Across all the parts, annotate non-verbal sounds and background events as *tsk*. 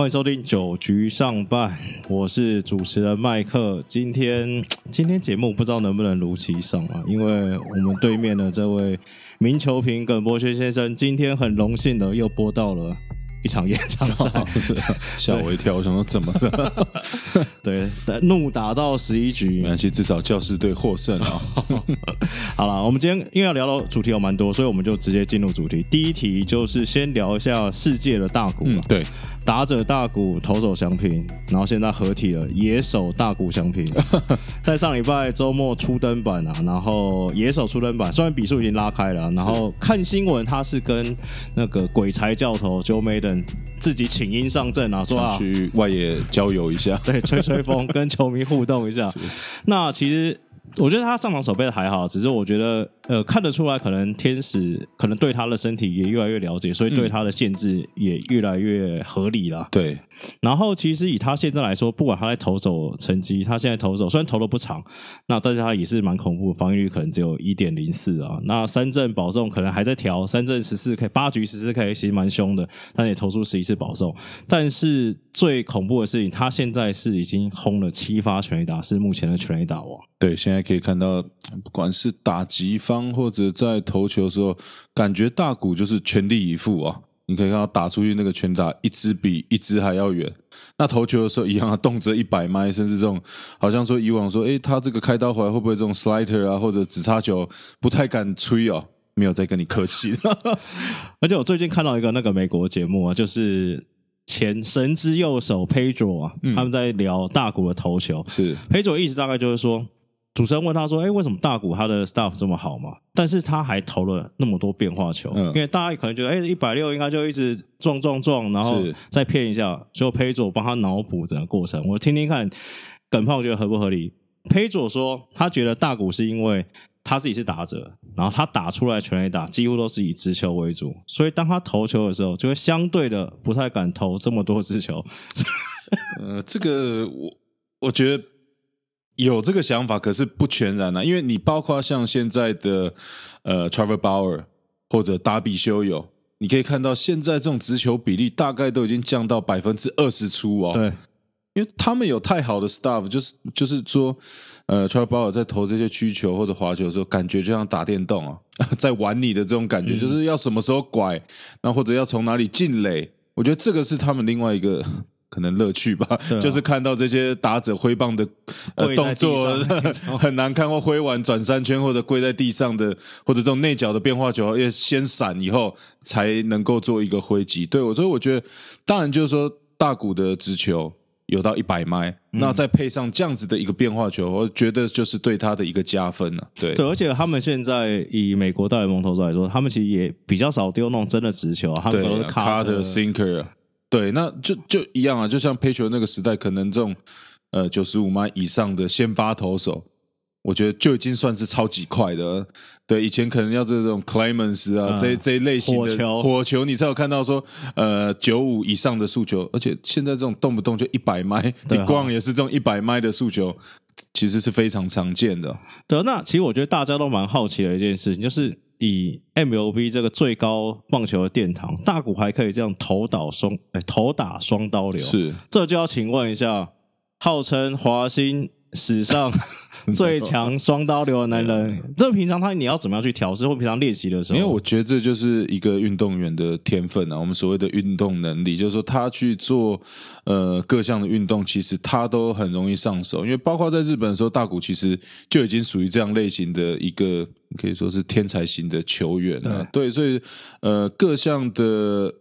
欢迎收听九局上半，我是主持人麦克。今天 *tsk* 今天节目不知道能不能如期上啊，因为我们对面的这位名球评耿博轩先生，今天很荣幸的又播到了一场演唱赛，*laughs* 是 *laughs* 吓我一跳，我想说怎么了？*laughs* 对，怒打到十一局没，关系，至少教师队获胜了。好了，我们今天因为要聊的主题有蛮多，所以我们就直接进入主题。第一题就是先聊一下世界的大鼓嘛，，嗯对，打者大鼓，投手相拼，然后现在合体了，野手大鼓相拼。在上礼拜周末初登板啊，然后野手初登板，虽然比数已经拉开了，然后看新闻他是跟那个鬼才教头 Joe 自己请缨上阵啊，说啊，去外野郊游一下。*laughs* 对，吹吹风，跟球迷互动一下。*laughs* 那其实我觉得他上场守备的还好，只是我觉得呃看得出来，可能天使可能对他的身体也越来越了解，所以对他的限制也越来越合理了。对，然后其实以他现在来说，不管他在投手成绩，他现在投手虽然投的不长，那但是他也是蛮恐怖，防御率可能只有一点零四啊。那三振保送可能还在调，三振十四 K，八局十四 K 其实蛮凶的，但也投出十一次保送。但是最恐怖的事情，他现在是已经轰了七发全垒打，是目前的全垒打王。对，现在可以看到，不管是打击方或者在投球的时候，感觉大谷就是全力以赴啊。你可以看到打出去那个拳打，一支比一支还要远。那投球的时候一样啊，动辄一百迈，甚至这种好像说以往说，诶，他这个开刀回来会不会这种 slider 啊，或者直插球不太敢吹哦，没有在跟你客气的。*laughs* 而且我最近看到一个那个美国节目啊，就是前神之右手 Pedro 啊，他们在聊大谷的投球。是 Pedro 意思大概就是说，主持人问他说：“哎，为什么大谷他的 staff 这么好嘛？但是他还投了那么多变化球，嗯因为大家可能觉得，哎，一百六应该就一直撞撞撞，然后再骗一下。就 Pedro 帮他脑补整个过程，我听听看，耿胖觉得合不合理？Pedro 说，他觉得大谷是因为他自己是打者，然后他打出来全垒打几乎都是以直球为主，所以当他投球的时候，就会相对的不太敢投这么多直球。*laughs* 呃，这个我我觉得有这个想法，可是不全然啊，因为你包括像现在的呃 Trevor Bauer 或者达比修友，你可以看到现在这种直球比例大概都已经降到百分之二十出哦。对，因为他们有太好的 staff，就是就是说，呃 t r a v o 在投这些曲球或者滑球的时候，感觉就像打电动啊，*laughs* 在玩你的这种感觉，就是要什么时候拐，那或者要从哪里进垒，我觉得这个是他们另外一个。可能乐趣吧，啊。就是看到这些打者挥棒的呃动作 *laughs* 很难看，或挥完转三圈或者跪在地上的，或者这种内角的变化球，要先闪以后才能够做一个挥击。对我，所以我觉得，当然就是说大谷的直球有到一百迈，嗯。那再配上这样子的一个变化球，我觉得就是对他的一个加分了、对，对，而且他们现在以美国大联盟投手来说，他们其实也比较少丢那种真的直球啊，他们都是 cut cut sinker，对，那就就一样啊，就像佩球那个时代，可能这种呃九十五迈以上的先发投手。我觉得就已经算是超级快的，对，以前可能要这种 Clemens 啊，嗯这这一类型的火球火球，你才有看到说，呃，九五以上的速球，而且现在这种动不动就一百迈，你光也是这种一百迈的速球，其实是非常常见的。对，那其实我觉得大家都蛮好奇的一件事情，就是以 MLB 这个最高棒球的殿堂，大谷还可以这样头倒双哎头打双刀流，是，这就要请问一下，号称华兴史上 *laughs* 最强双刀流的男人，这平常他你要怎么样去调试，或平常练习的时候？因为我觉得这就是一个运动员的天分啊，我们所谓的运动能力，就是说他去做呃各项的运动，其实他都很容易上手。因为包括在日本的时候，大谷其实就已经属于这样类型的一个可以说是天才型的球员了、对，所以呃各项的。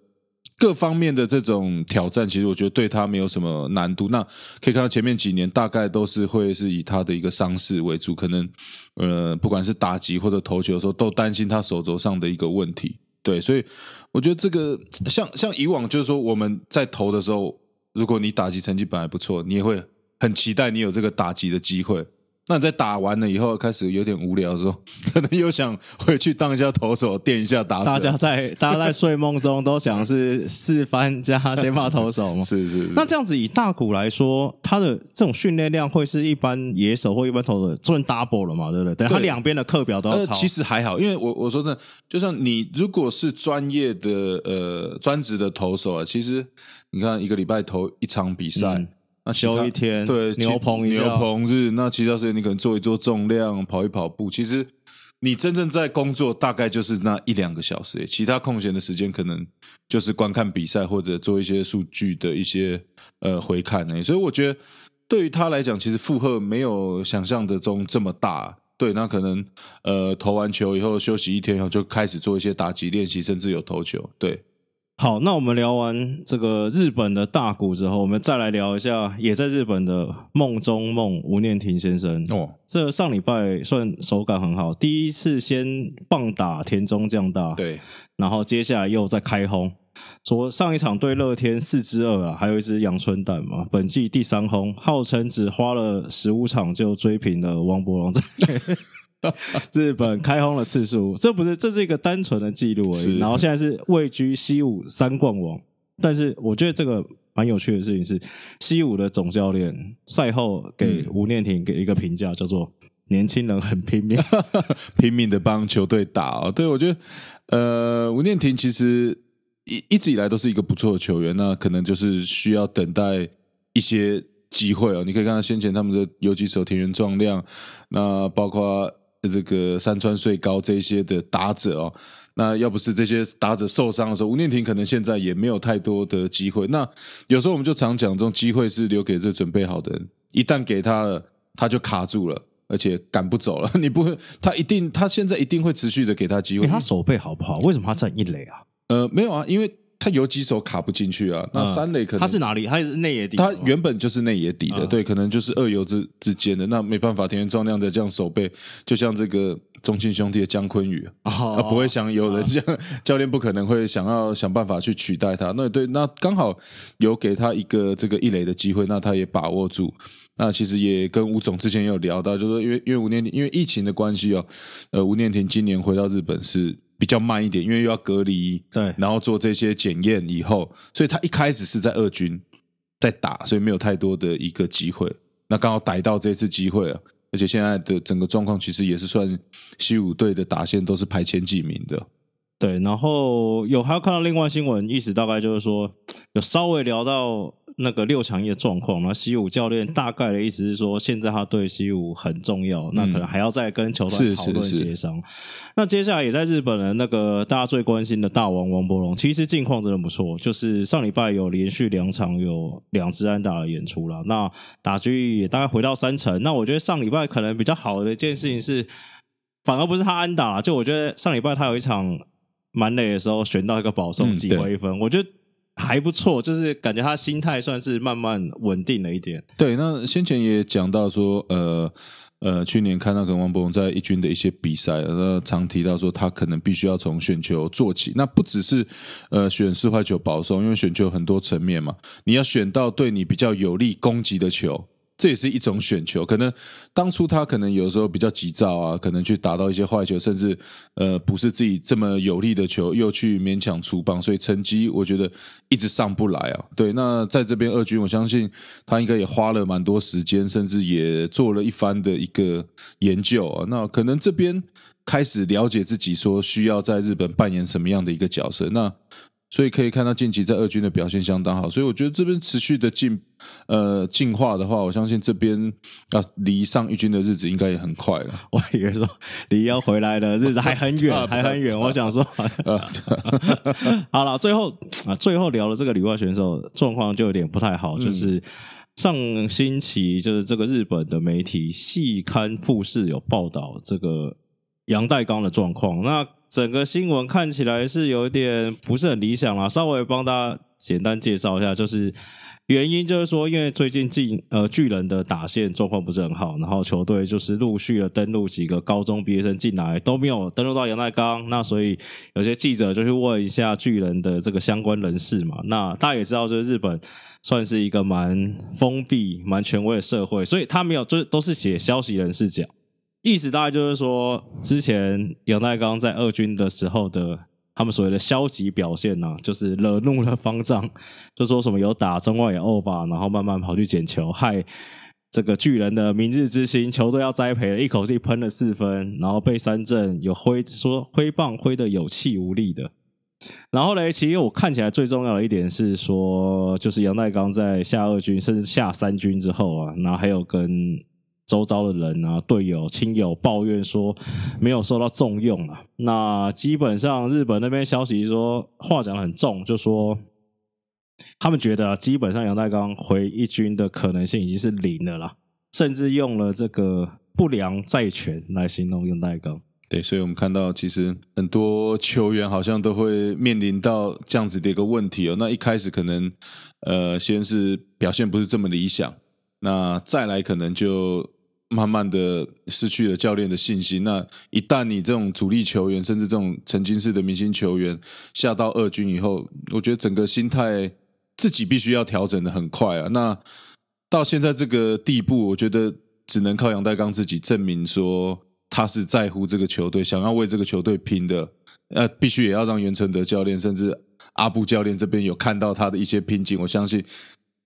各方面的这种挑战，其实我觉得对他没有什么难度。那可以看到前面几年大概都是会是以他的一个伤势为主，可能呃不管是打击或者投球的时候，都担心他手肘上的一个问题。对，所以我觉得这个像像以往就是说我们在投的时候，如果你打击成绩本来不错，你也会很期待你有这个打击的机会。那你在打完了以后开始有点无聊的时候，*laughs* 可能又想回去当一下投手，垫一下打者。大家在大家在睡梦中都想是四番加先发投手吗？*laughs* 是是是。那这样子以大股来说，他的这种训练量会是一般野手或一般投手赚 double 了嘛？对不对？等他两边的课表都要抄。其实还好，因为我我说真的，就像你如果是专业的呃专职的投手啊，其实你看一个礼拜投一场比赛。那休一天，对牛棚一牛棚日，那其他时间你可能做一做重量，跑一跑步。其实你真正在工作，大概就是那一两个小时，其他空闲的时间可能就是观看比赛或者做一些数据的一些呃回看呢。所以我觉得对于他来讲，其实负荷没有想象的中这么大。对，那可能呃投完球以后休息一天以后，就开始做一些打击练习，甚至有投球。对。好，那我们聊完这个日本的大鼓之后，我们再来聊一下也在日本的梦中梦吴念庭先生。哦，这上礼拜算手感很好，第一次先棒打田中将大，对，然后接下来又再开轰，昨上一场对乐天四支二啊，还有一只阳春蛋嘛，本季第三轰，号称只花了十五场就追平了王博龙。*laughs* *laughs* 日本开轰的次数，这不是这是一个单纯的记录而已。然后现在是位居西武三冠王，但是我觉得这个蛮有趣的事情是，西武的总教练赛后给吴念婷给一个评价，叫做年轻人很拼命，*laughs* 拼命的帮球队打。对我觉得，呃，吴念婷其实一一直以来都是一个不错的球员，那可能就是需要等待一些机会哦。你可以看到先前他们的游击手田园壮亮，那包括。这个山川穗高这些的打者哦，那要不是这些打者受伤的时候，吴念婷可能现在也没有太多的机会。那有时候我们就常讲，这种机会是留给这准备好的人，一旦给他了，他就卡住了，而且赶不走了。*laughs* 你不会，他一定，他现在一定会持续的给他机会。他手背好不好？为什么他站一垒啊？呃，没有啊，因为。他有几手卡不进去啊？那三垒可能他是哪里？他是内野底。他原本就是内野底的，对，可能就是二游之之间的。那没办法，田园壮亮的这样守备，就像这个中信兄弟的姜昆宇，他不会想有人这样，教练不可能会想要想办法去取代他。那对，那刚好有给他一个这个一垒的机会，那他也把握住。那其实也跟吴总之前有聊到，就是说因为因为吴念庭因为疫情的关系哦，呃，吴念庭今年回到日本是。比较慢一点，因为又要隔离，对，然后做这些检验以后，所以他一开始是在二军在打，所以没有太多的一个机会。那刚好逮到这次机会了，而且现在的整个状况其实也是算西武队的打线都是排前几名的。对，然后有还要看到另外新闻，意思大概就是说有稍微聊到。那个六强一的状况，那西武教练大概的意思是说，现在他对西武很重要，那可能还要再跟球队讨论协商。那接下来也在日本的那个大家最关心的大王王柏龙，其实近况真的不错，就是上礼拜有连续两场有两支安打的演出了，那打局也大概回到三成。那我觉得上礼拜可能比较好的一件事情是，反而不是他安打，就我觉得上礼拜他有一场蛮累的时候选到一个保送几回分，我觉得。还不错，就是感觉他心态算是慢慢稳定了一点。对，那先前也讲到说，呃呃，去年看到跟王博龙在一军的一些比赛，那常提到说他可能必须要从选球做起。那不只是呃选四坏球保送，因为选球很多层面嘛，你要选到对你比较有利攻击的球。这也是一种选球，可能当初他可能有时候比较急躁啊，可能去打到一些坏球，甚至呃不是自己这么有利的球，又去勉强出棒，所以成绩我觉得一直上不来啊。对，那在这边二军，我相信他应该也花了蛮多时间，甚至也做了一番的一个研究啊。那可能这边开始了解自己，说需要在日本扮演什么样的一个角色。那所以可以看到近期在二军的表现相当好，所以我觉得这边持续的进呃进化的话，我相信这边啊离上一军的日子应该也很快了。*laughs* 我以为说离要回来的日子还很远，*laughs* 还很远。我想说，*laughs* 好了，最后啊，最后聊了这个里外选手状况就有点不太好，就是上星期就是这个日本的媒体细刊富士有报道这个杨代刚的状况，那。整个新闻看起来是有一点不是很理想啦，稍微帮大家简单介绍一下，就是原因就是说，因为最近进呃巨人的打线状况不是很好，然后球队就是陆续的登录几个高中毕业生进来，都没有登录到杨代刚，那所以有些记者就去问一下巨人的这个相关人士嘛。那大家也知道，就是日本算是一个蛮封闭、蛮权威的社会，所以他没有就都是写消息人士讲。意思大概就是说，之前杨代刚在二军的时候的他们所谓的消极表现呢、就是惹怒了方丈，就说什么有打中外野欧吧，然后慢慢跑去捡球，害这个巨人的明日之星球队要栽培了，一口气喷了四分，然后被三振有挥说挥棒挥的有气无力的。然后嘞，其实我看起来最重要的一点是说，就是杨代刚在下二军甚至下三军之后啊，然后还有跟周遭的人啊、队友、亲友抱怨说没有受到重用啊。那基本上日本那边消息说话讲得很重，就说他们觉得、啊、基本上杨代刚回一军的可能性已经是零了啦，甚至用了这个不良债权来形容杨代刚。对，所以我们看到，其实很多球员好像都会面临到这样子的一个问题哦。那一开始可能，呃，先是表现不是这么理想，那再来可能就慢慢的失去了教练的信心。那一旦你这种主力球员，甚至这种曾经是的明星球员下到二军以后，我觉得整个心态自己必须要调整的很快啊。那到现在这个地步，我觉得只能靠杨代刚自己证明说。他是在乎这个球队，想要为这个球队拼的，呃，必须也要让袁成德教练甚至阿布教练这边有看到他的一些拼劲。我相信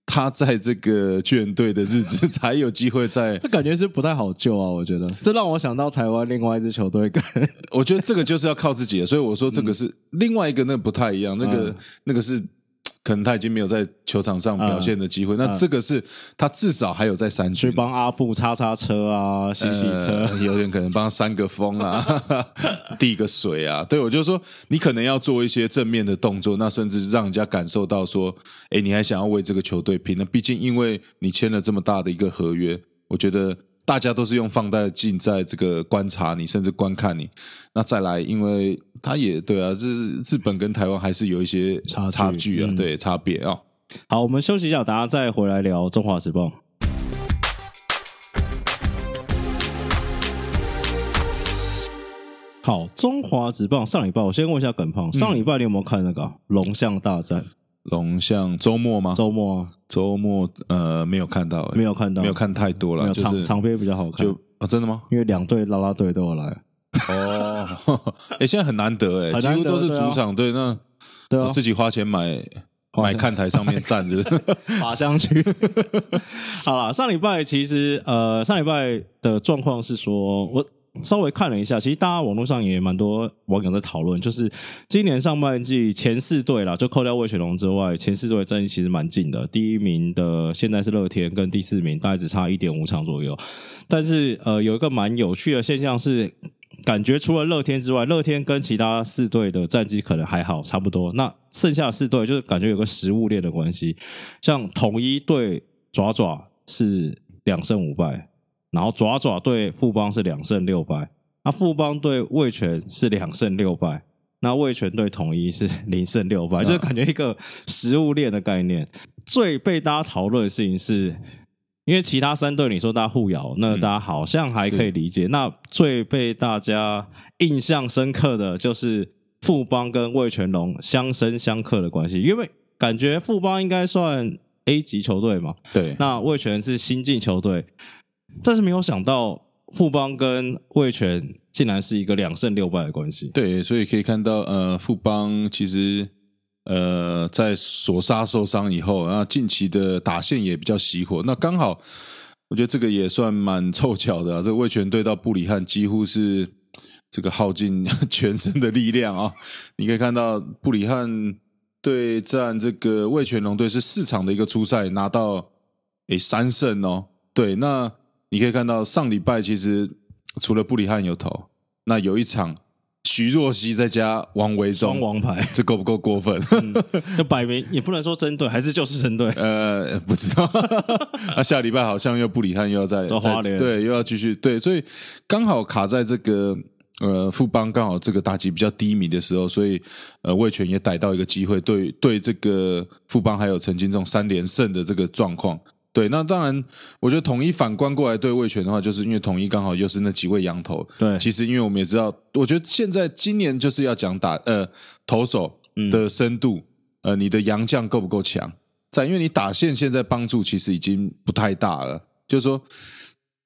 他在这个巨人队的日子才有机会在。*laughs* 这感觉是不太好救啊，我觉得这让我想到台湾另外一支球队跟，我觉得这个就是要靠自己的，所以我说这个是另外一个，那不太一样，那个、嗯那个是。可能他已经没有在球场上表现的机会，那这个是他至少还有在三去军帮阿布擦擦车啊、洗洗车。呃有点可能帮他扇个风啊，*laughs* 递个水啊。对我就是说，你可能要做一些正面的动作，那甚至让人家感受到说，哎，你还想要为这个球队拼。那毕竟因为你签了这么大的一个合约，我觉得大家都是用放大镜在这个观察你，甚至观看你。那再来，因为他也对啊，这日本跟台湾还是有一些差距差距啊，嗯对差别啊。好，我们休息一下，大家再回来聊中华时报。好，中华职棒上礼拜，我先问一下耿胖，上礼拜你有没有看那个啊龙象大战？龙象周末吗？周末啊周末呃没有看到、诶没有看到，没有看太多了，长长篇比较好看，就啊、真的吗？因为两队拉拉队都有来。哦，哎、现在很难得哎，几乎都是主场队，那对啊我，自己花钱买买看台上面站着，*laughs* 爬上去。*laughs* 好了，上礼拜其实呃，上礼拜的状况是说，我稍微看了一下，其实大家网络上也蛮多网友在讨论，就是今年上半季前四队啦，就扣掉魏雪龙之外，前四队的战绩其实蛮近的。第一名的现在是乐天，跟第四名大概只差一点五场左右。但是呃，有一个蛮有趣的现象是。感觉除了乐天之外，乐天跟其他四队的战绩可能还好，差不多。那剩下四队就是感觉有个食物链的关系，像统一对爪爪是两胜五败，然后爪爪对富邦是两胜六败，那富邦对味全是两胜六败，那味全对统一是零胜六败，就是感觉一个食物链的概念。最被大家讨论的事情是。因为其他三队你说大家互咬，那大家好像还可以理解。那最被大家印象深刻的就是富邦跟魏全龙相生相克的关系，因为感觉富邦应该算 A 级球队嘛，对，那魏全是新进球队，但是没有想到富邦跟魏全竟然是一个两胜六败的关系。对，所以可以看到，呃，富邦其实呃在索沙受伤以后，然后近期的打线也比较熄火，那刚好我觉得这个也算蛮凑巧的。这个味全队到布里汉几乎是这个耗尽 *laughs* 全身的力量啊！你可以看到布里汉对战这个味全龙队是四场的一个初赛拿到诶三胜哦。对，那你可以看到上礼拜其实除了布里汉有投，那有一场徐若曦再加王维忠，双王牌这够不够过分？就摆明也不能说针对，还是就是针对。呃，不知道。*laughs* 那下礼拜好像又布里汉又要再再到花莲对，又要继续对，所以刚好卡在这个呃富邦刚好这个打击比较低迷的时候，所以呃魏权也逮到一个机会，对对这个富邦还有曾经这种三连胜的这个状况。对，那当然，我觉得统一反观过来对魏权的话，就是因为统一刚好又是那几位羊头。对其实因为我们也知道，我觉得现在今年就是要讲打呃投手的深度，呃，你的洋将够不够强？在因为你打线现在帮助其实已经不太大了，就是说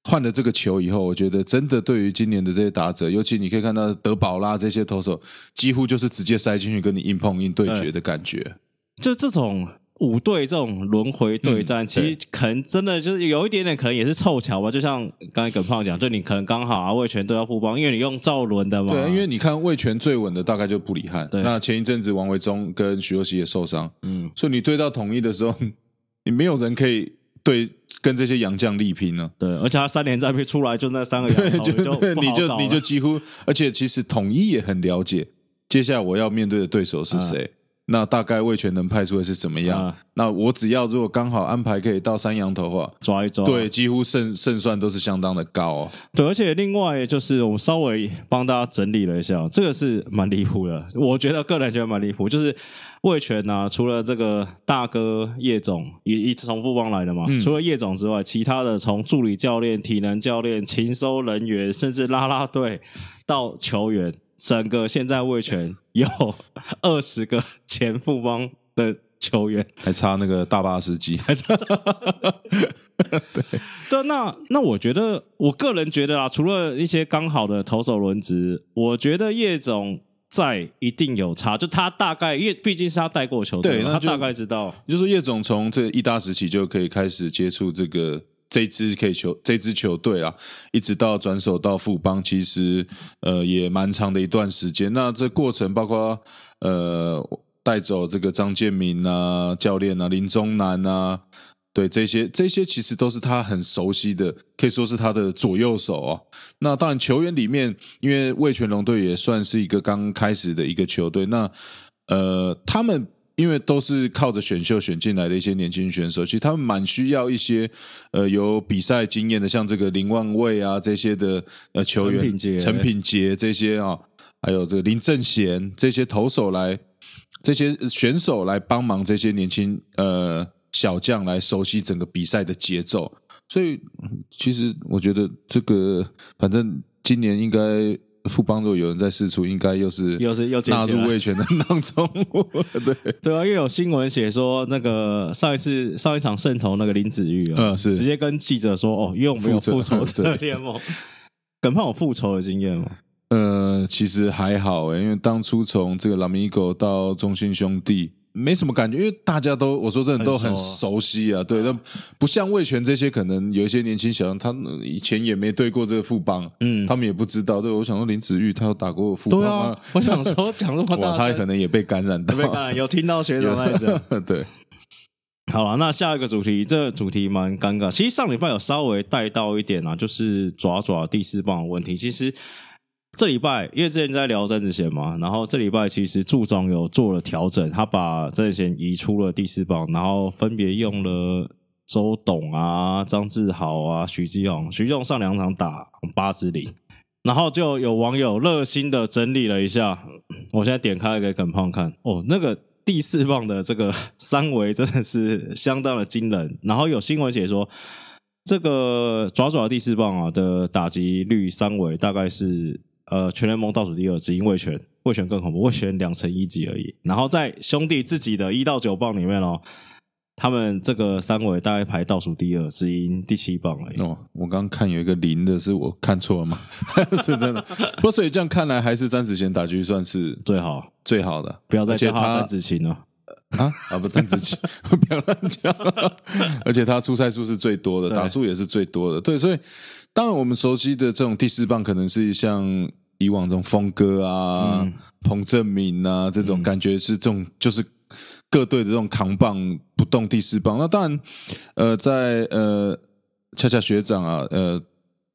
换了这个球以后，我觉得真的对于今年的这些打者，尤其你可以看到德保拉这些投手，几乎就是直接塞进去跟你硬碰硬对决的感觉。就这种五队这种轮回对战，嗯其实可能真的就是有一点点，可能也是凑巧吧。就像刚才耿胖讲，就你可能刚好啊，魏权都要互帮，因为你用赵伦的嘛，对，因为你看魏权最稳的大概就布里汉，对。那前一阵子王维忠跟徐若曦也受伤，嗯，所以你对到统一的时候，你没有人可以对跟这些洋将力拼呢、对，而且他三连战出来就那三个羊头，就就对，你就你就几乎，而且其实统一也很了解，接下来我要面对的对手是谁。那大概魏全能派出的是怎么样？啊那我只要如果刚好安排可以到三羊头的话，抓一抓，对，几乎胜胜算都是相当的高哦。对，而且另外就是我们稍微帮大家整理了一下，这个是蛮离谱的，我觉得个人觉得蛮离谱，就是魏全呢、除了这个大哥叶总一一直从富邦来的嘛，嗯除了叶总之外，其他的从助理教练、体能教练、勤收人员，甚至拉拉队到球员，整个现在卫权有 *laughs* 二十个前富邦的球员。还差那个大巴司机，*laughs* 还差 *laughs* 对。对，那那我觉得，我个人觉得啊，除了一些刚好的投手轮值，我觉得叶总在一定有差，就他大概，因为毕竟是他带过球队他大概知道，也就是说叶总从这一大时期就可以开始接触这个这支可以球这支球队啊，一直到转手到富邦，其实呃也蛮长的一段时间。那这过程包括呃带走这个张建民啊教练啊林宗南啊。对这些，这些其实都是他很熟悉的，可以说是他的左右手啊。那当然，球员里面，因为魏全龙队也算是一个刚开始的一个球队，那呃，他们因为都是靠着选秀选进来的一些年轻选手，其实他们蛮需要一些呃有比赛经验的，像这个林万卫啊这些的呃球员，陈品杰这些啊，还有这个林正贤这些投手来，这些选手来帮忙这些年轻呃小将来熟悉整个比赛的节奏。所以嗯其实我觉得这个反正今年应该富邦如果有人在试出，应该又是又是又捡纳入卫权的当中，*laughs* 对，对啊，因为有新闻写说，那个上一次上一场胜投那个林子玉啊，嗯是。直接跟记者说，哦，因为我们有复复仇仇者 *laughs* 联盟，耿胖有复仇的经验吗？呃，其实还好诶，因为当初从这个拉米狗到中信兄弟。没什么感觉，因为大家都我说真的都很很熟悉啊，对，那不像魏权这些，可能有一些年轻小将，他们以前也没对过这个富邦，嗯，他们也不知道。对，我想说林子玉他有打过富邦对吗啊？，我想说讲这么 *laughs* 哇，大声，他可能也被感染到，被感染有听到学长在讲。*laughs* 对，好了，那下一个主题，这个主题蛮尴尬。其实上礼拜有稍微带到一点啊，就是爪爪第四棒的问题。其实这礼拜因为之前在聊曾子贤嘛，然后这礼拜其实祝总有做了调整，他把曾子贤移出了第四棒，然后分别用了周董啊、张志豪啊、徐志宏，徐志宏上两场打八支零。然后就有网友热心的整理了一下，我现在点开给耿胖看，哦，那个第四棒的这个三围真的是相当的惊人。然后有新闻写说，这个爪爪第四棒啊的打击率三围大概是呃全联盟倒数第二，只因魏权，魏权更恐怖，魏权两成一级而已。然后在兄弟自己的一到九棒里面哦，他们这个三围大概排倒数第二，只赢第七棒而已。哦，我刚刚看有一个零的，是我看错了吗？*laughs* 是真的。不过所以这样看来，还是詹子贤打局算是最好最好的，不要再叫他詹子晴了。啊啊不詹子琪，不要乱讲。*laughs* 而且他出赛数是最多的，打数也是最多的。对，所以当然我们熟悉的这种第四棒，可能是像以往这种峰哥啊、嗯彭正明啊这种感觉是这种就是。各队的这种扛棒不动第四棒，那当然，呃，在呃，恰恰学长啊，呃，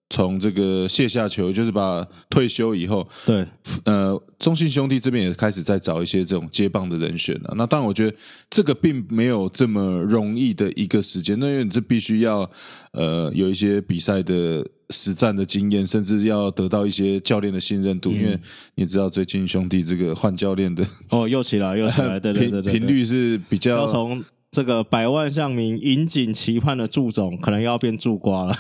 从这个卸下球，就是把退休以后，对，呃，中信兄弟这边也开始在找一些这种接棒的人选了。那当然，我觉得这个并没有这么容易的一个时间，那因为你这必须要呃有一些比赛的实战的经验，甚至要得到一些教练的信任度，因为你知道最近兄弟这个换教练的哦，又起来 *laughs* 又起来，对对对对，频率是比较要从这个百万象民引颈期盼的祝总，可能要变祝瓜了。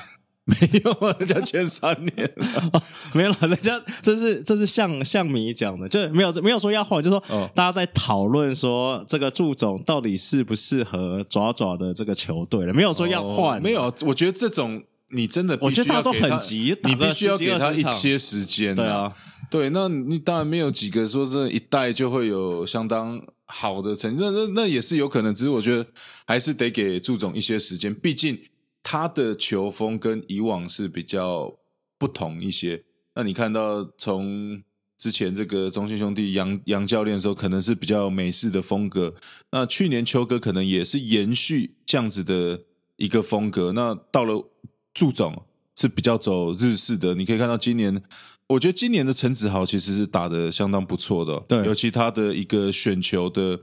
没有啊，人家签三年，*laughs* 没有了。人家这是这是向向米讲的，就没有没有说要换，就说大家在讨论说这个祝总到底适不适合爪爪的这个球队了，没有说要换。没有，我觉得这种你真的，我觉得大家都很急，你必须要给他一些时间。对啊，对，那你当然没有几个说这一代就会有相当好的成绩，那那那也是有可能。只是我觉得还是得给祝总一些时间，毕竟。他的球风跟以往是比较不同一些。那你看到从之前这个中信兄弟杨杨教练的时候，可能是比较美式的风格。那去年秋哥可能也是延续这样子的一个风格。那到了祝总是比较走日式的。你可以看到今年，我觉得今年的陈子豪其实是打的相当不错的。对，尤其他的一个选球的。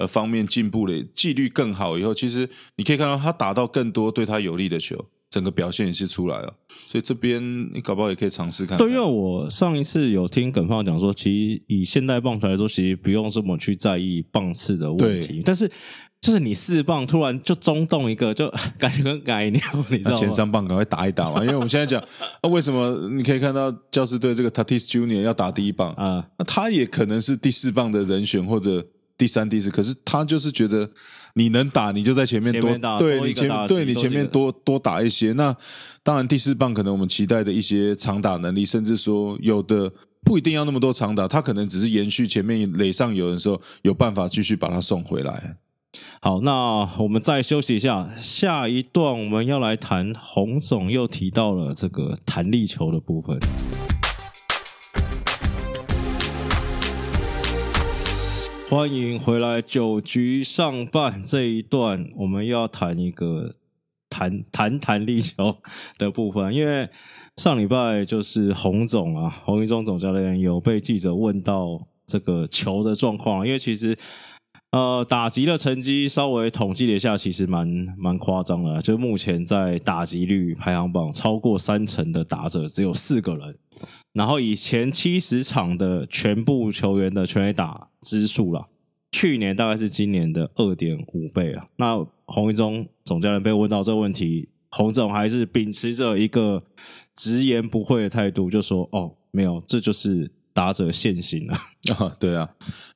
呃，方面进步了，纪律更好以后，其实你可以看到他打到更多对他有利的球，整个表现也是出来了。所以这边你搞不好也可以尝试看。对，因为我上一次有听耿胖讲说，其实以现代棒球来说，其实不用这么去在意棒次的问题。但是就是你四棒突然就中动一个，就 *laughs* 感觉跟改尿，你知道吗？前三棒赶快打一打嘛，因为我们现在讲，*laughs* 那为什么你可以看到教师队这个 Tatis Junior 要打第一棒啊？那他也可能是第四棒的人选，或者。第三、第四，可是他就是觉得你能打，你就在前面多，对你前对你前面多多打一些。那当然，第四棒可能我们期待的一些长打能力，甚至说有的不一定要那么多长打，他可能只是延续前面垒上有人时候有办法继续把他送回来。好，那我们再休息一下，下一段我们要来谈洪总又提到了这个弹力球的部分。欢迎回来，九局上半这一段，我们要谈一个谈谈谈力球的部分。因为上礼拜就是洪总啊，*laughs* 洪一中总教练有被记者问到这个球的状况。因为其实呃，打击的成绩稍微统计了一下，其实蛮蛮夸张的。就目前在打击率排行榜超过三成的打者只有四个人。然后以前七十场的全部球员的全垒打支数了，去年大概是今年的二点五倍啊。那洪一中总教练被问到这个问题，洪总还是秉持着一个直言不讳的态度，就说：“哦，没有，这就是打者现行了。*laughs* ”啊，对啊，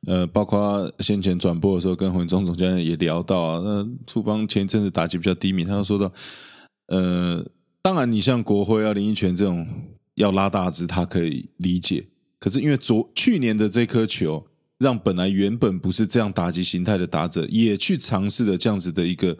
呃，包括先前转播的时候，跟洪一中总教练也聊到啊，那出邦前一阵子打击比较低迷，他就说到：“呃，当然，你像国辉啊、林奕泉这种。”要拉大支，他可以理解。可是因为昨去年的这颗球，让本来原本不是这样打击形态的打者，也去尝试了这样子的一个，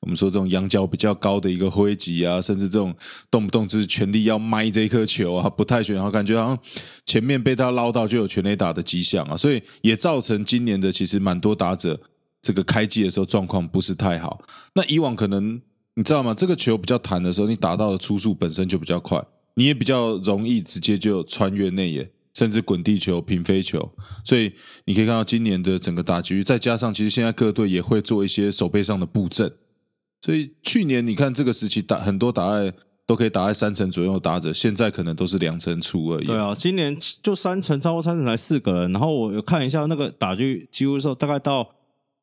我们说这种仰角比较高的一个挥击啊，甚至这种动不动就是全力要卖这一颗球啊，不太选，好感觉好像前面被他捞到就有全力打的迹象啊，所以也造成今年的其实蛮多打者这个开机的时候状况不是太好。那以往可能你知道吗？这个球比较弹的时候，你打到的出速本身就比较快。你也比较容易直接就穿越内野，甚至滚地球、平飞球，所以你可以看到今年的整个打击率，再加上其实现在各队也会做一些手背上的布阵，所以去年你看这个时期打很多打在都可以打在三成左右的打者，现在可能都是两成出而已。对啊，今年就三成超过三成才四个人，然后我有看一下那个打击几乎说大概到。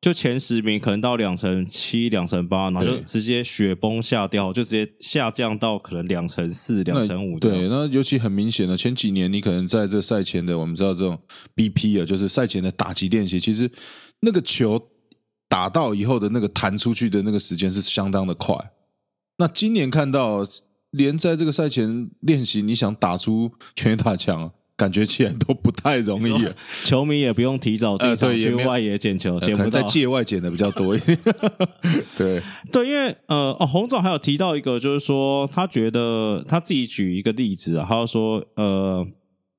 就前十名可能到两成七、两成八，然后就直接雪崩下掉，就直接下降到可能两成四、两成五。对，那尤其很明显的，前几年你可能在这赛前的，我们知道这种 BP 啊，就是赛前的打击练习，其实那个球打到以后的那个弹出去的那个时间是相当的快。那今年看到连在这个赛前练习，你想打出全打墙。感觉起来都不太容易，球迷也不用提早进场去外野捡球，捡不到，在界外捡的比较多一点。*laughs* 对对，因为呃，哦，洪总还有提到一个，就是说他觉得他自己举一个例子啊，他说呃，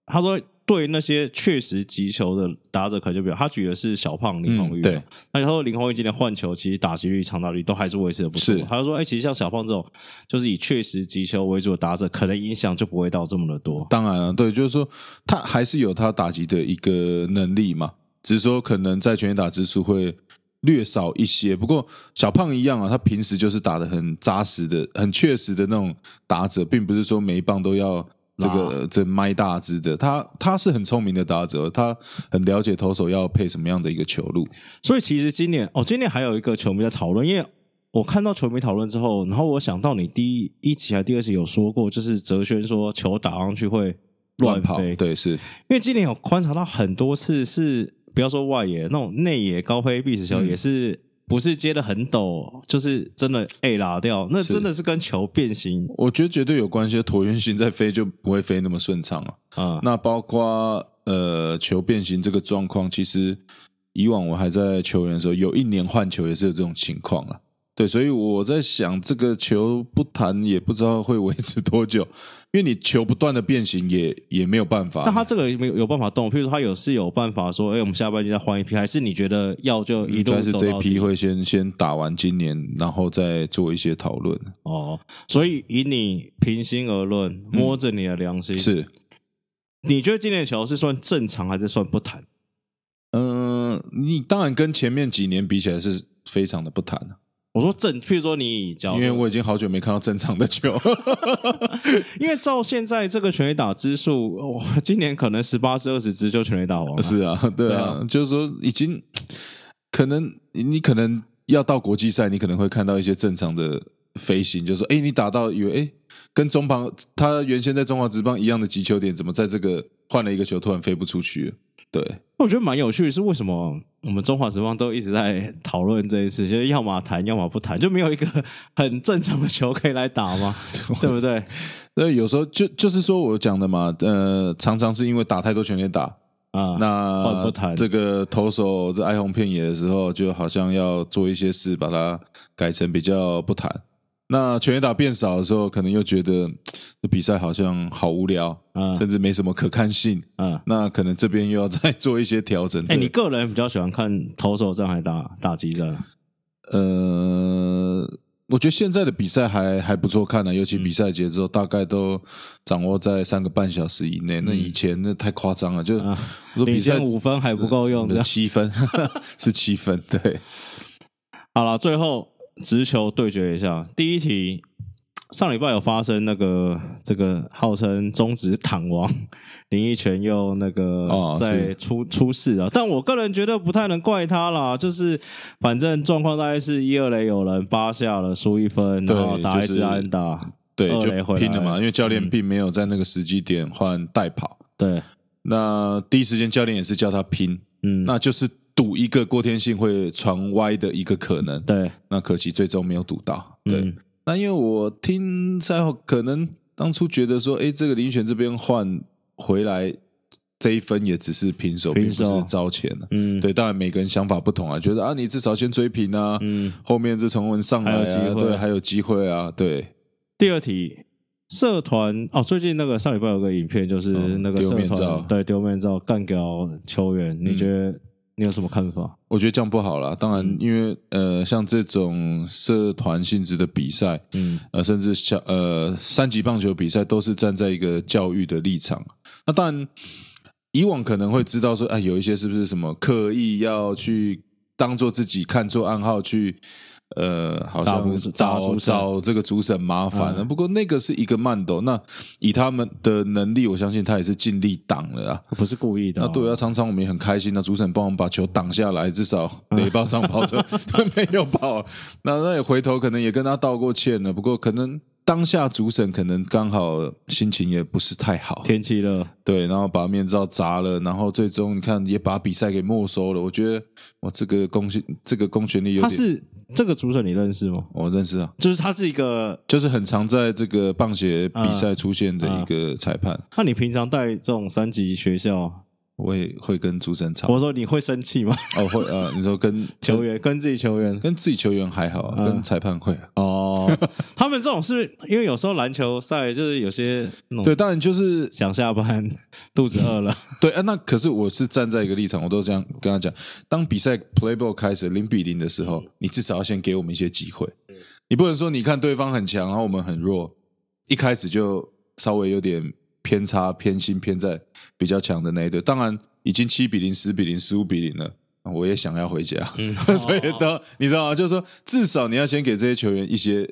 他说。对那些确实击球的打者，可能就比较他举的是小胖林红玉，对，那他说林红玉今天换球，其实打击率、长打率都还是维持的不错。他就说，哎，其实像小胖这种，就是以确实击球为主的打者，可能影响就不会到这么的多。当然了，对，就是说他还是有他打击的一个能力嘛，只是说可能在全垒打之数会略少一些。不过小胖一样啊，他平时就是打的很扎实的、很确实的那种打者，并不是说每一棒都要这个这麦大支的。他他是很聪明的打者，他很了解投手要配什么样的一个球路。所以其实今年哦，今年还有一个球迷在讨论，因为我看到球迷讨论之后，然后我想到你第一一集还第二集有说过，就是哲轩说球打上去会乱跑，飞，对，是因为今年有观察到很多次是，不要说外野那种内野高飞必死球，嗯也是不是接的很陡，就是真的 A 拉掉，那真的是跟球变形我觉得绝对有关系。椭圆形在飞就不会飞那么顺畅啊。啊。那包括呃球变形这个状况，其实以往我还在球员的时候，有一年换球也是有这种情况啊。对，所以我在想，这个球不弹也不知道会维持多久，因为你球不断的变形也也没有办法。但他这个有没有有办法动？譬如说他有是有办法说，哎，我们下半季再换一批，还是你觉得要就一路应该是？这一批会先先打完今年，然后再做一些讨论。哦，所以以你平心而论，摸着你的良心，嗯是，你觉得今年的球是算正常还是算不弹？嗯、你当然跟前面几年比起来是非常的不谈了，我说正，譬如说你以脚，因为我已经好久没看到正常的球。*laughs* 因为照现在这个全垒打支数，我，今年可能十八至二十支就全垒打王了。是啊，对对啊，啊就是说已经可能你可能要到国际赛，你可能会看到一些正常的飞行，就是说，哎，你打到以为哎跟中棒他原先在中华职棒一样的击球点，怎么在这个换了一个球突然飞不出去了？对，我觉得蛮有趣的是，为什么我们中华职棒都一直在讨论这一次，就是要么谈，要么不谈，就没有一个很正常的球可以来打吗？*laughs* 对不对？*laughs* 那有时候就就是说我讲的嘛，呃，常常是因为打太多全垒打，啊，那换不弹这个投手在哀鸿遍野的时候，就好像要做一些事，把它改成比较不弹。那全垒打变少的时候，可能又觉得 *tsk* 这比赛好像好无聊，嗯甚至没什么可看性。嗯。那可能这边又要再做一些调整。哎、对你个人比较喜欢看投手战还是打打击战？呃，我觉得现在的比赛还还不错看呢、尤其比赛节奏大概都掌握在三个半小时以内。那以前那太夸张了，就比赛五分还不够用，这样七分 *laughs* 是七分，对。好了，最后直球对决一下。第一题，上礼拜有发生那个这个号称中职躺王 *laughs* 林奕泉又那个哦在是。出出事啊，但我个人觉得不太能怪他啦，就是反正状况大概是一二垒有人八下了输一分，对然后打一就是次安打，对，就二垒回拼了嘛，因为教练嗯。并没有在那个时机点换代跑，对，那第一时间教练也是叫他拼，嗯，那就是赌一个郭天信会传歪的一个可能。对，那可惜最终没有赌到。对，嗯。那因为我听赛后可能当初觉得说，哎，这个林权这边换回来这一分也只是平手，并不是招钱了。嗯，对，当然每个人想法不同啊，觉得啊，你至少先追平啊，嗯。后面这重文上来对，还有机会啊，对，第二题，社团哦，最近那个上礼拜有个影片，就是嗯那个社丢面罩。团对丢面罩干掉球员，你嗯。觉得你有什么看法？我觉得这样不好啦。当嗯然，因为呃，像这种社团性质的比赛，嗯呃，甚至小呃三级棒球比赛，都是站在一个教育的立场。那当然，以往可能会知道说，哎，有一些是不是什么刻意要去当做自己看错暗号去。呃，好像找找这个主审麻烦了。嗯不过那个是一个慢斗，那以他们的能力，我相信他也是尽力挡了啊。不是故意的、哦，那对啊，常常我们也很开心，那主审帮我们把球挡下来，至少嗯垒包上跑者 *laughs* 没有跑。那那也回头可能也跟他道过歉了，不过可能当下主审可能刚好心情也不是太好，天气热，对，然后把面罩砸了，然后最终你看也把比赛给没收了。我觉得我这个公信这个公权力有点，他是这个主审你认识吗？我认识啊，就是他是一个，就是很常在这个棒协比赛出现的一个裁判，那你平常带这种三级学校，我也会跟主审吵。我说你会生气吗？哦，会呃，你说跟 *laughs* 球员跟自己球员跟自己球员还好跟裁判会啊。哦，他们这种是因为有时候篮球赛就是有些那种对，当然就是想下班肚子饿了，*laughs* 对啊。那可是我是站在一个立场，我都这样跟他讲：当比赛 play ball 开始零比零的时候，你至少要先给我们一些机会。你不能说你看对方很强，然后我们很弱，一开始就稍微有点偏差、偏心偏在比较强的那一队。当然，已经七比零、十比零、十五比零了。我也想要回家，嗯 *laughs* 所以都你知道吗？就是说，至少你要先给这些球员一些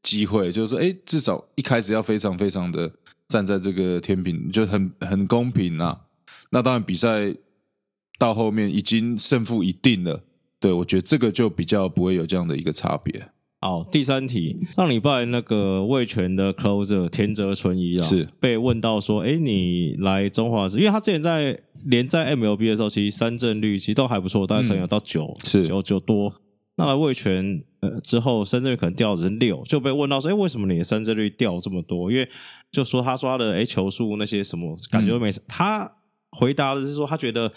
机会，就是说，哎，至少一开始要非常非常的站在这个天平，就很很公平啊。那当然，比赛到后面已经胜负已定了，对我觉得这个就比较不会有这样的一个差别。好，第三题，上礼拜那个魏权的 closer 田泽纯一啊，是被问到说，哎，你来中华职，因为他之前在连在 MLB 的时候，其实三振率其实都还不错，大概可能有到九、是九九多。那来魏权呃之后，三振率可能掉成六，就被问到说，哎，为什么你的三振率掉这么多？因为就说他说他的哎球速那些什么感觉都没，他回答的是说他觉得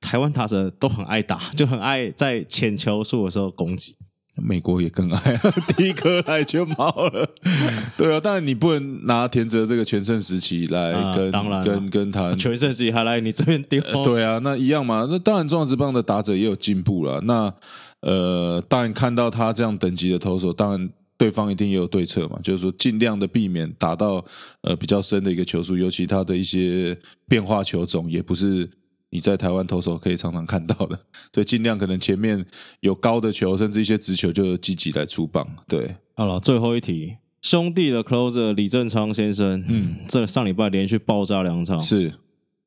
台湾打者都很爱打，就很爱在浅球速的时候攻击。美国也更爱，*laughs* 第一颗来就毛了。*laughs* 对啊，当然你不能拿田泽这个全盛时期来啊跟、当然跟跟他全盛期还来你这边丢，*laughs* 对啊，那一样嘛。那当然，中华职棒的打者也有进步了。那呃，当然看到他这样等级的投手，当然对方一定也有对策嘛，就是说尽量的避免打到呃比较深的一个球速，尤其他的一些变化球种也不是你在台湾投手可以常常看到的，所以尽量可能前面有高的球，甚至一些直球就积极来出棒。对，好了，最后一题，兄弟的 closer 李正昌先生，嗯，这上礼拜连续爆炸两场，是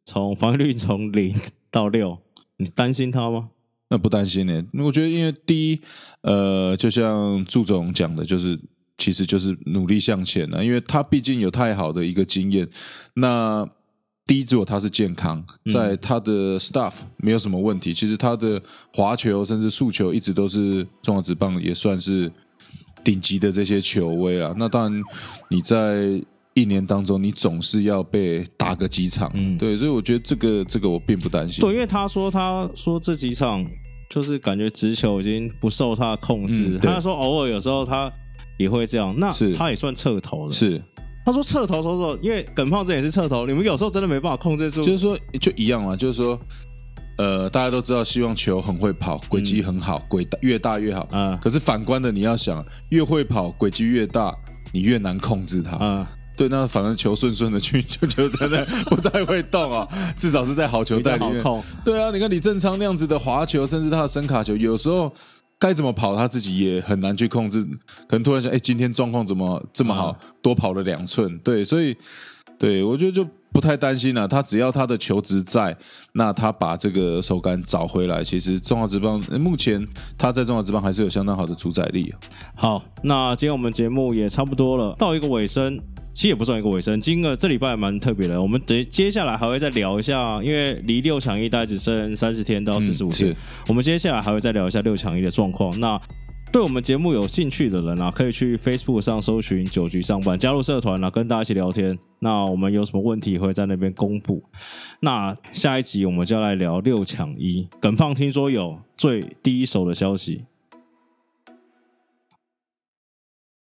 从防御率从零到六，你担心他吗？那不担心呢、我觉得，因为第一，呃，就像祝总讲的，就是其实就是努力向前啊了、因为他毕竟有太好的一个经验。那第一，如果他是健康，在他的 staff 没有什么问题，其实他的滑球甚至速球一直都是中华职棒也算是顶级的这些球威啊。那当然，你在一年当中，你总是要被打个几场，嗯对，所以我觉得这个这个我并不担心。对，因为他说他说这几场就是感觉直球已经不受他的控制，他说偶尔有时候他也会这样，那是他也算侧投了。是，他说侧头投手，因为耿胖子也是侧头，你们有时候真的没办法控制住，就是说就一样嘛，就是说，呃，大家都知道，希望球很会跑，轨迹很好，轨大越大越好。嗯可是反观的，你要想，越会跑，轨迹越大，你越难控制它。啊，对，那反正球顺顺的去，*laughs* 就球真的不太会动啊，至少是在好球比带里面。较好控。对啊，你看李正昌那样子的滑球，甚至他的声卡球，有时候该怎么跑，他自己也很难去控制。可能突然想，哎，今天状况怎么这么好，嗯多跑了两寸。对，所以对我觉得就不太担心了、他只要他的球职在，那他把这个手感找回来，其实中华职棒呃目前他在中华职棒还是有相当好的主宰力、啊。好，那今天我们节目也差不多了，到一个尾声。其实也不算一个尾声，今个这礼拜还蛮特别的。我们等接下来还会再聊一下，因为离六强一大概只剩三十天到四十五天，是我们接下来还会再聊一下六强一的状况。那对我们节目有兴趣的人啊，可以去 Facebook 上搜寻“九局上班”，加入社团啊，跟大家一起聊天。那我们有什么问题会在那边公布。那下一集我们就要来聊六抢一。耿胖听说有最第一手的消息，